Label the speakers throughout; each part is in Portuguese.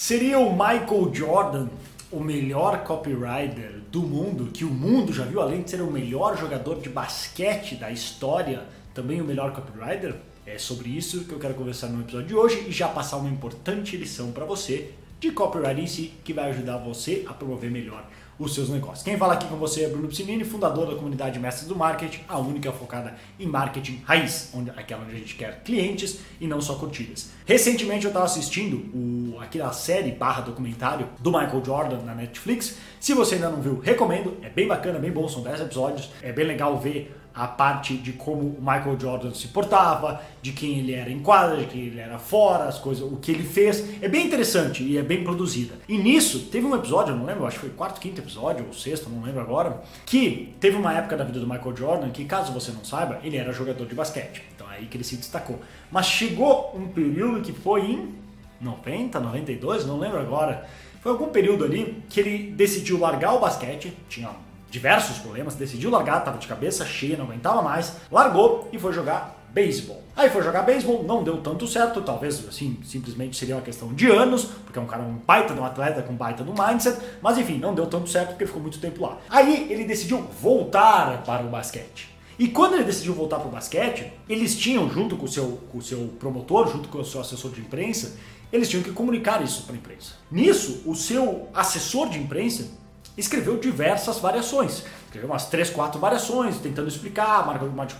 Speaker 1: Seria o Michael Jordan o melhor copywriter do mundo, que o mundo já viu, além de ser o melhor jogador de basquete da história, também o melhor copywriter? É sobre isso que eu quero conversar no episódio de hoje e já passar uma importante lição para você de copywriting em si, que vai ajudar você a promover melhor os seus negócios. Quem fala aqui com você é Bruno Piscinini, fundador da comunidade Mestres do Marketing, a única focada em marketing raiz, onde, aquela onde a gente quer clientes e não só curtidas. Recentemente eu estava assistindo o, aquela série barra documentário do Michael Jordan na Netflix. Se você ainda não viu, recomendo. É bem bacana, bem bom, são 10 episódios. É bem legal ver a parte de como o Michael Jordan se portava, de quem ele era em quadra, de quem ele era fora, as coisas, o que ele fez. É bem interessante e é bem produzida. E nisso, teve um episódio, eu não lembro, acho que foi quarto, quinto episódio, ou sexto, não lembro agora, que teve uma época da vida do Michael Jordan que, caso você não saiba, ele era jogador de basquete. Então é aí que ele se destacou. Mas chegou um período que foi em 90, 92, não lembro agora. Foi algum período ali que ele decidiu largar o basquete, tinha diversos problemas, decidiu largar, estava de cabeça cheia, não aguentava mais, largou e foi jogar beisebol. Aí foi jogar beisebol, não deu tanto certo, talvez assim, simplesmente seria uma questão de anos, porque é um cara um baita de um atleta com baita do mindset, mas enfim, não deu tanto certo porque ficou muito tempo lá. Aí ele decidiu voltar para o basquete. E quando ele decidiu voltar para o basquete, eles tinham, junto com o, seu, com o seu promotor, junto com o seu assessor de imprensa, eles tinham que comunicar isso para a imprensa. Nisso, o seu assessor de imprensa escreveu diversas variações. Escreveu umas 3, 4 variações, tentando explicar,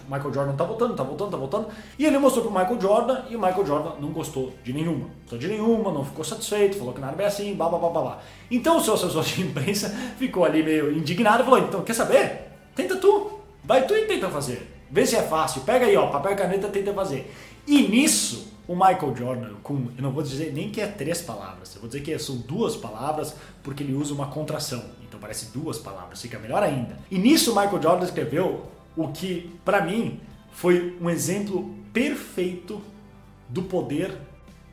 Speaker 1: Michael Jordan tá voltando, tá voltando, tá voltando. E ele mostrou pro Michael Jordan e o Michael Jordan não gostou de nenhuma. Gostou de nenhuma, não ficou satisfeito, falou que não era bem assim, blá blá blá blá blá. Então o seu assessor de imprensa ficou ali meio indignado e falou, então quer saber? Tenta tu, vai tu e tenta fazer. Vê se é fácil, pega aí ó, papel e caneta, tenta fazer. E nisso o Michael Jordan, com, eu não vou dizer nem que é três palavras, eu vou dizer que são duas palavras porque ele usa uma contração. Então parece duas palavras, fica melhor ainda. E nisso o Michael Jordan escreveu o que, para mim, foi um exemplo perfeito do poder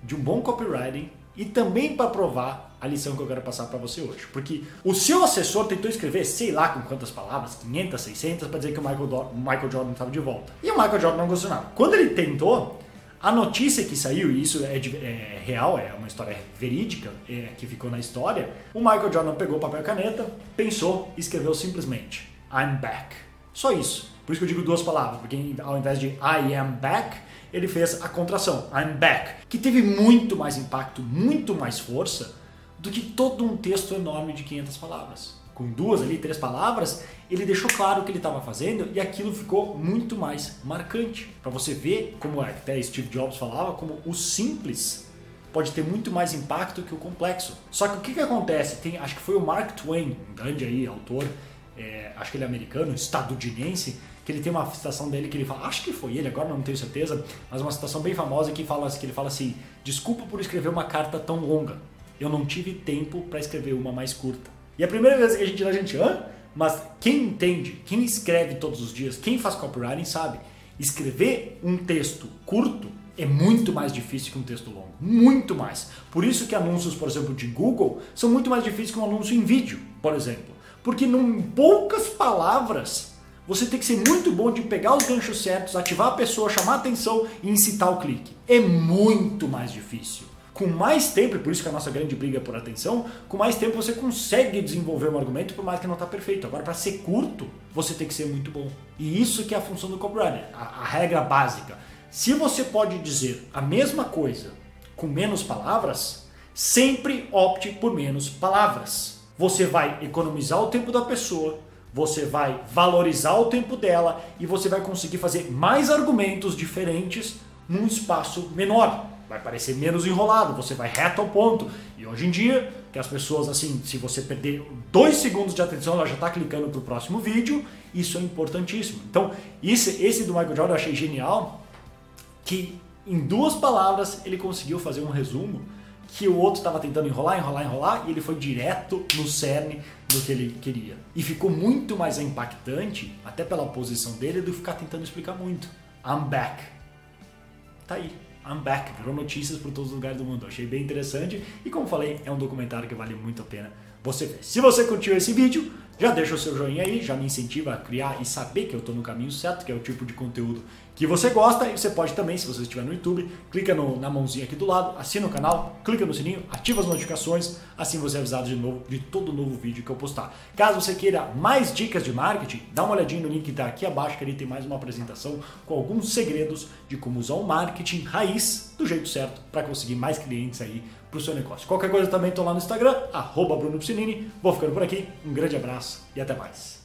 Speaker 1: de um bom copywriting e também para provar a lição que eu quero passar para você hoje. Porque o seu assessor tentou escrever, sei lá com quantas palavras, 500, 600, para dizer que o Michael, Michael Jordan estava de volta. E o Michael Jordan não gostou nada. Quando ele tentou, a notícia que saiu, e isso é, de, é real, é uma história verídica, é, que ficou na história, o Michael Jordan pegou papel e caneta, pensou e escreveu simplesmente I'm back. Só isso. Por isso que eu digo duas palavras, porque ao invés de I am back, ele fez a contração, I'm back, que teve muito mais impacto, muito mais força do que todo um texto enorme de 500 palavras com duas ali, três palavras, ele deixou claro o que ele estava fazendo e aquilo ficou muito mais marcante. Para você ver, como até Steve Jobs falava, como o simples pode ter muito mais impacto que o complexo. Só que o que, que acontece? Tem, acho que foi o Mark Twain, um grande aí, autor, é, acho que ele é americano, estadunidense, que ele tem uma citação dele que ele fala, acho que foi ele, agora não tenho certeza, mas uma citação bem famosa que fala que ele fala assim: "Desculpa por escrever uma carta tão longa. Eu não tive tempo para escrever uma mais curta." E a primeira vez que a gente a gente, hã? Mas quem entende, quem escreve todos os dias, quem faz copywriting sabe, escrever um texto curto é muito mais difícil que um texto longo. Muito mais. Por isso que anúncios, por exemplo, de Google são muito mais difíceis que um anúncio em vídeo, por exemplo. Porque em poucas palavras você tem que ser muito bom de pegar os ganchos certos, ativar a pessoa, chamar a atenção e incitar o clique. É muito mais difícil com mais tempo, e por isso que a nossa grande briga é por atenção, com mais tempo você consegue desenvolver um argumento, por mais que não está perfeito. Agora, para ser curto, você tem que ser muito bom. E isso que é a função do copywriter, a, a regra básica. Se você pode dizer a mesma coisa com menos palavras, sempre opte por menos palavras. Você vai economizar o tempo da pessoa, você vai valorizar o tempo dela e você vai conseguir fazer mais argumentos diferentes num espaço menor vai parecer menos enrolado, você vai reto ao ponto. E hoje em dia, que as pessoas, assim, se você perder dois segundos de atenção, ela já está clicando para o próximo vídeo, isso é importantíssimo. Então, esse, esse do Michael Jordan eu achei genial, que em duas palavras ele conseguiu fazer um resumo que o outro estava tentando enrolar, enrolar, enrolar, e ele foi direto no cerne do que ele queria. E ficou muito mais impactante, até pela posição dele, do que ficar tentando explicar muito. I'm back. Tá aí. I'm Back, virou notícias por todos os lugares do mundo. Achei bem interessante e, como falei, é um documentário que vale muito a pena você ver. Se você curtiu esse vídeo, já deixa o seu joinha aí, já me incentiva a criar e saber que eu estou no caminho certo, que é o tipo de conteúdo que você gosta e você pode também, se você estiver no YouTube, clica no, na mãozinha aqui do lado, assina o canal, clica no sininho, ativa as notificações, assim você é avisado de novo de todo novo vídeo que eu postar. Caso você queira mais dicas de marketing, dá uma olhadinha no link que está aqui abaixo, que ali tem mais uma apresentação com alguns segredos de como usar o marketing raiz do jeito certo para conseguir mais clientes aí para o seu negócio. Qualquer coisa também estou lá no Instagram, arroba Bruno. Vou ficando por aqui, um grande abraço e até mais.